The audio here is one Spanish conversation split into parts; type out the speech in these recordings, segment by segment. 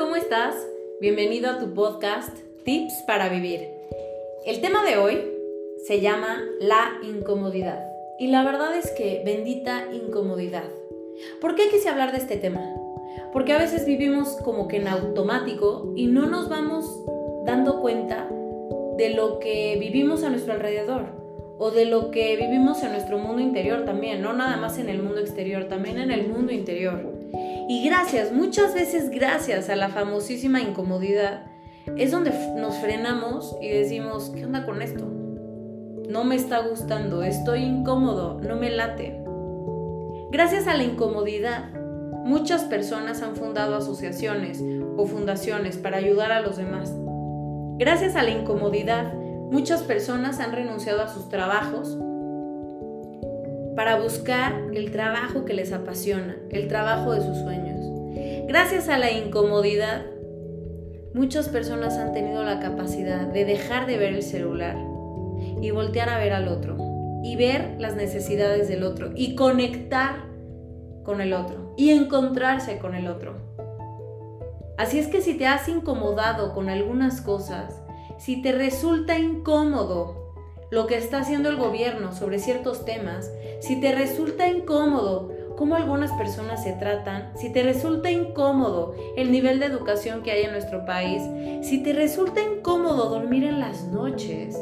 ¿cómo estás? Bienvenido a tu podcast Tips para Vivir. El tema de hoy se llama la incomodidad. Y la verdad es que bendita incomodidad. ¿Por qué quise hablar de este tema? Porque a veces vivimos como que en automático y no nos vamos dando cuenta de lo que vivimos a nuestro alrededor o de lo que vivimos en nuestro mundo interior también, no nada más en el mundo exterior, también en el mundo interior. Y gracias, muchas veces gracias a la famosísima incomodidad, es donde nos frenamos y decimos, ¿qué onda con esto? No me está gustando, estoy incómodo, no me late. Gracias a la incomodidad, muchas personas han fundado asociaciones o fundaciones para ayudar a los demás. Gracias a la incomodidad, muchas personas han renunciado a sus trabajos para buscar el trabajo que les apasiona, el trabajo de sus sueños. Gracias a la incomodidad, muchas personas han tenido la capacidad de dejar de ver el celular y voltear a ver al otro y ver las necesidades del otro y conectar con el otro y encontrarse con el otro. Así es que si te has incomodado con algunas cosas, si te resulta incómodo lo que está haciendo el gobierno sobre ciertos temas, si te resulta incómodo cómo algunas personas se tratan, si te resulta incómodo el nivel de educación que hay en nuestro país, si te resulta incómodo dormir en las noches,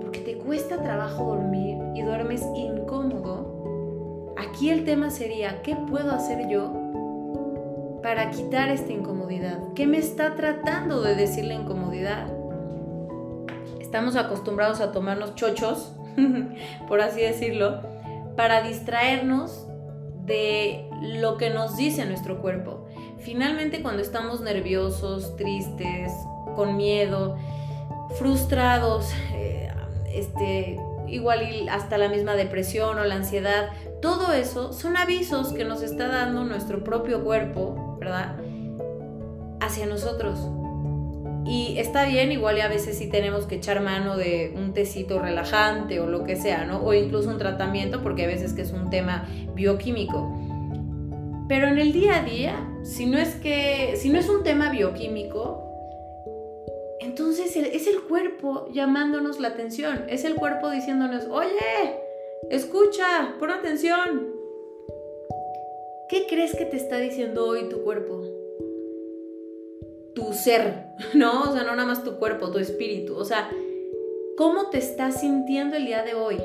porque te cuesta trabajo dormir y duermes incómodo, aquí el tema sería, ¿qué puedo hacer yo para quitar esta incomodidad? ¿Qué me está tratando de decir la incomodidad? Estamos acostumbrados a tomarnos chochos, por así decirlo, para distraernos de lo que nos dice nuestro cuerpo. Finalmente cuando estamos nerviosos, tristes, con miedo, frustrados, eh, este, igual hasta la misma depresión o la ansiedad, todo eso son avisos que nos está dando nuestro propio cuerpo, ¿verdad? Hacia nosotros. Y está bien, igual y a veces sí tenemos que echar mano de un tecito relajante o lo que sea, ¿no? O incluso un tratamiento, porque a veces que es un tema bioquímico. Pero en el día a día, si no es que, si no es un tema bioquímico, entonces es el cuerpo llamándonos la atención, es el cuerpo diciéndonos, oye, escucha, pon atención. ¿Qué crees que te está diciendo hoy tu cuerpo? Tu ser, ¿no? O sea, no nada más tu cuerpo, tu espíritu. O sea, ¿cómo te estás sintiendo el día de hoy?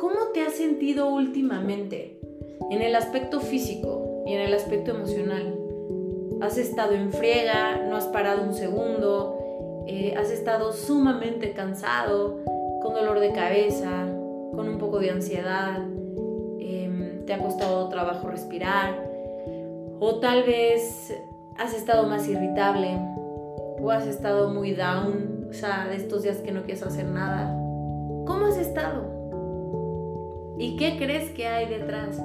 ¿Cómo te has sentido últimamente? En el aspecto físico y en el aspecto emocional. ¿Has estado en friega? ¿No has parado un segundo? Eh, ¿Has estado sumamente cansado? ¿Con dolor de cabeza? ¿Con un poco de ansiedad? Em, ¿Te ha costado trabajo respirar? O tal vez has estado más irritable o has estado muy down, o sea, de estos días que no quieres hacer nada. ¿Cómo has estado? ¿Y qué crees que hay detrás?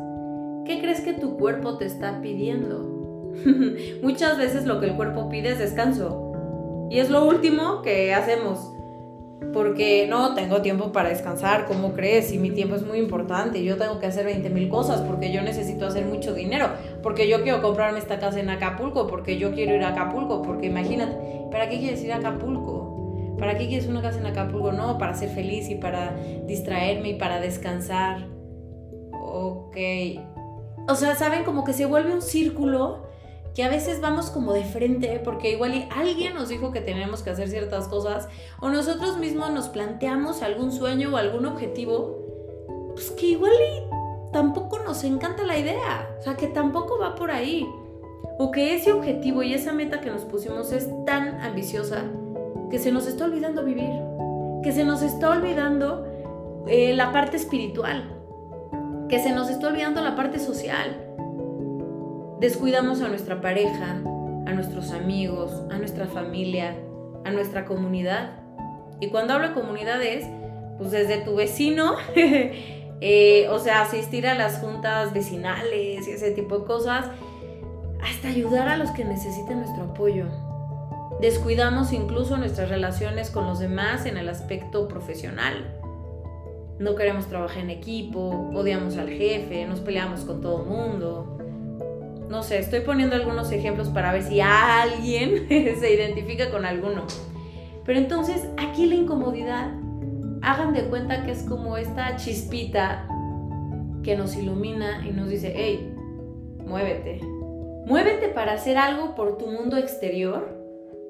¿Qué crees que tu cuerpo te está pidiendo? Muchas veces lo que el cuerpo pide es descanso. Y es lo último que hacemos porque no tengo tiempo para descansar, ¿cómo crees? Y mi tiempo es muy importante, yo tengo que hacer 20 mil cosas porque yo necesito hacer mucho dinero, porque yo quiero comprarme esta casa en Acapulco, porque yo quiero ir a Acapulco, porque imagínate, ¿para qué quieres ir a Acapulco? ¿Para qué quieres una casa en Acapulco? No, para ser feliz y para distraerme y para descansar. Ok. O sea, ¿saben? Como que se vuelve un círculo que a veces vamos como de frente porque igual alguien nos dijo que tenemos que hacer ciertas cosas o nosotros mismos nos planteamos algún sueño o algún objetivo, pues que igual tampoco nos encanta la idea, o sea, que tampoco va por ahí. O que ese objetivo y esa meta que nos pusimos es tan ambiciosa que se nos está olvidando vivir, que se nos está olvidando eh, la parte espiritual, que se nos está olvidando la parte social Descuidamos a nuestra pareja, a nuestros amigos, a nuestra familia, a nuestra comunidad. Y cuando hablo de comunidades, pues desde tu vecino, eh, o sea, asistir a las juntas vecinales y ese tipo de cosas, hasta ayudar a los que necesitan nuestro apoyo. Descuidamos incluso nuestras relaciones con los demás en el aspecto profesional. No queremos trabajar en equipo, odiamos al jefe, nos peleamos con todo el mundo, No sé, estoy poniendo algunos ejemplos para ver si alguien se identifica con alguno. Pero entonces aquí la incomodidad, hagan de cuenta que es como esta chispita que nos ilumina y nos dice, hey, muévete. Muévete para hacer algo por tu mundo exterior,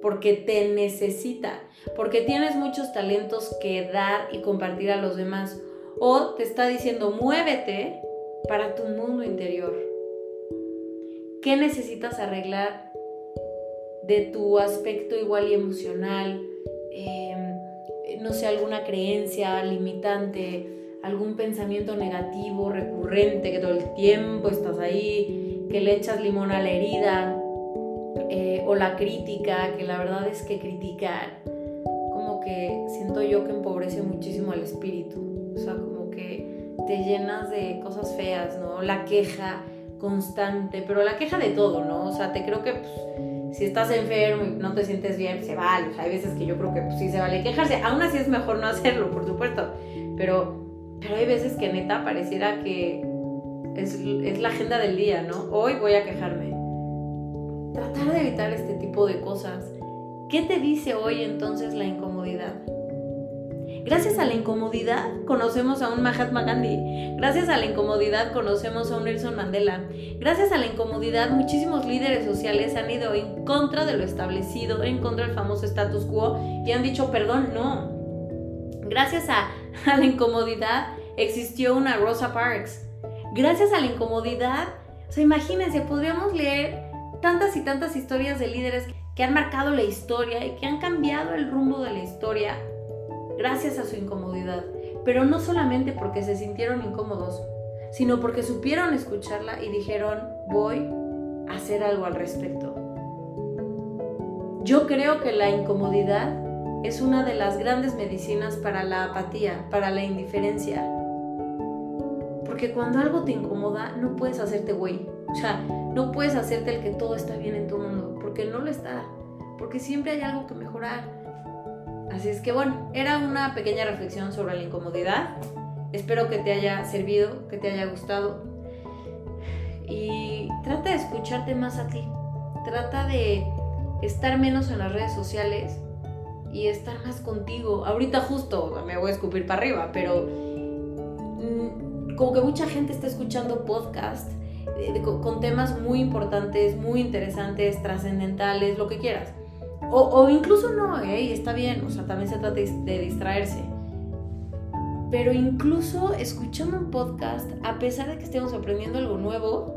porque te necesita, porque tienes muchos talentos que dar y compartir a los demás. O te está diciendo, muévete para tu mundo interior. ¿Qué necesitas arreglar de tu aspecto igual y emocional? Em, no sé, alguna creencia limitante, algún pensamiento negativo, recurrente, que todo el tiempo estás ahí, que le echas limón a la herida, eh, o la crítica, que la verdad es que criticar, como que siento yo que empobrece muchísimo al espíritu, o sea, como que te llenas de cosas feas, ¿no? La queja constante, pero la queja de todo, ¿no? O sea, te creo que pues, si estás enfermo y no te sientes bien, se vale. O sea, hay veces que yo creo que pues, sí se vale quejarse. Aún así es mejor no hacerlo, por supuesto. Pero, pero hay veces que neta pareciera que es, es la agenda del día, ¿no? Hoy voy a quejarme. Tratar de evitar este tipo de cosas. ¿Qué te dice hoy entonces la incomodidad? Gracias a la incomodidad conocemos a un Mahatma Gandhi. Gracias a la incomodidad conocemos a un Nelson Mandela. Gracias a la incomodidad muchísimos líderes sociales han ido en contra de lo establecido, en contra del famoso status quo y han dicho, perdón, no. Gracias a, la incomodidad existió una Rosa Parks. Gracias a la incomodidad, o sea, imagínense, podríamos leer tantas y tantas historias de líderes que han marcado la historia y que han cambiado el rumbo de la historia gracias a su incomodidad, pero no solamente porque se sintieron incómodos, sino porque supieron escucharla y dijeron, voy a hacer algo al respecto. Yo creo que la incomodidad es una de las grandes medicinas para la apatía, para la indiferencia. Porque cuando algo te incomoda, no puedes hacerte güey. O sea, no puedes hacerte el que todo está bien en tu mundo, porque no lo está. Porque siempre hay algo que mejorar. Así es que bueno, era una pequeña reflexión sobre la incomodidad. Espero que te haya servido, que te haya gustado. Y trata de escucharte más a ti. Trata de estar menos en las redes sociales y estar más contigo. Ahorita justo me voy a escupir para arriba, pero mm, como que mucha gente está escuchando podcast eh, con temas muy importantes, muy interesantes, trascendentales, lo que quieras. O, incluso no, ¿eh? está bien, o sea, también se trata de distraerse. Pero incluso escuchando un podcast, a pesar de que estemos aprendiendo algo nuevo,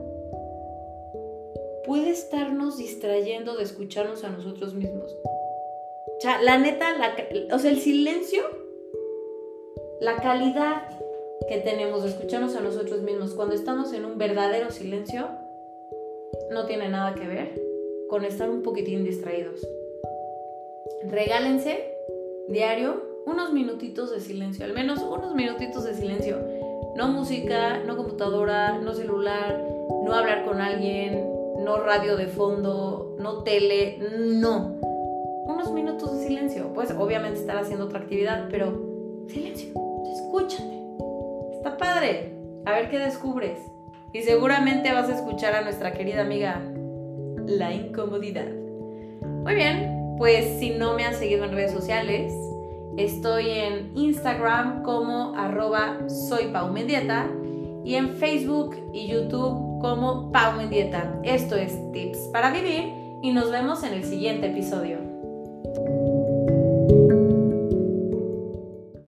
puede estarnos distrayendo de escucharnos a nosotros mismos. O sea, la neta, o sea, el silencio, la calidad que tenemos de escucharnos a nosotros mismos cuando estamos en un verdadero silencio, no tiene nada que ver con estar un poquitín distraídos regálense diario unos minutitos de silencio, al menos unos minutitos de silencio. No música, no computadora, no celular, no hablar con alguien, no radio de fondo, no tele, no. Unos minutos de silencio. Pues obviamente estar haciendo otra actividad, pero silencio, escúchate. Está padre. A ver qué descubres. Y seguramente vas a escuchar a nuestra querida amiga la incomodidad. Muy bien, pues si no me han seguido en redes sociales, estoy en Instagram como arroba soy y en Facebook y YouTube como Pau Mendieta. Esto es Tips para Vivir y nos vemos en el siguiente episodio.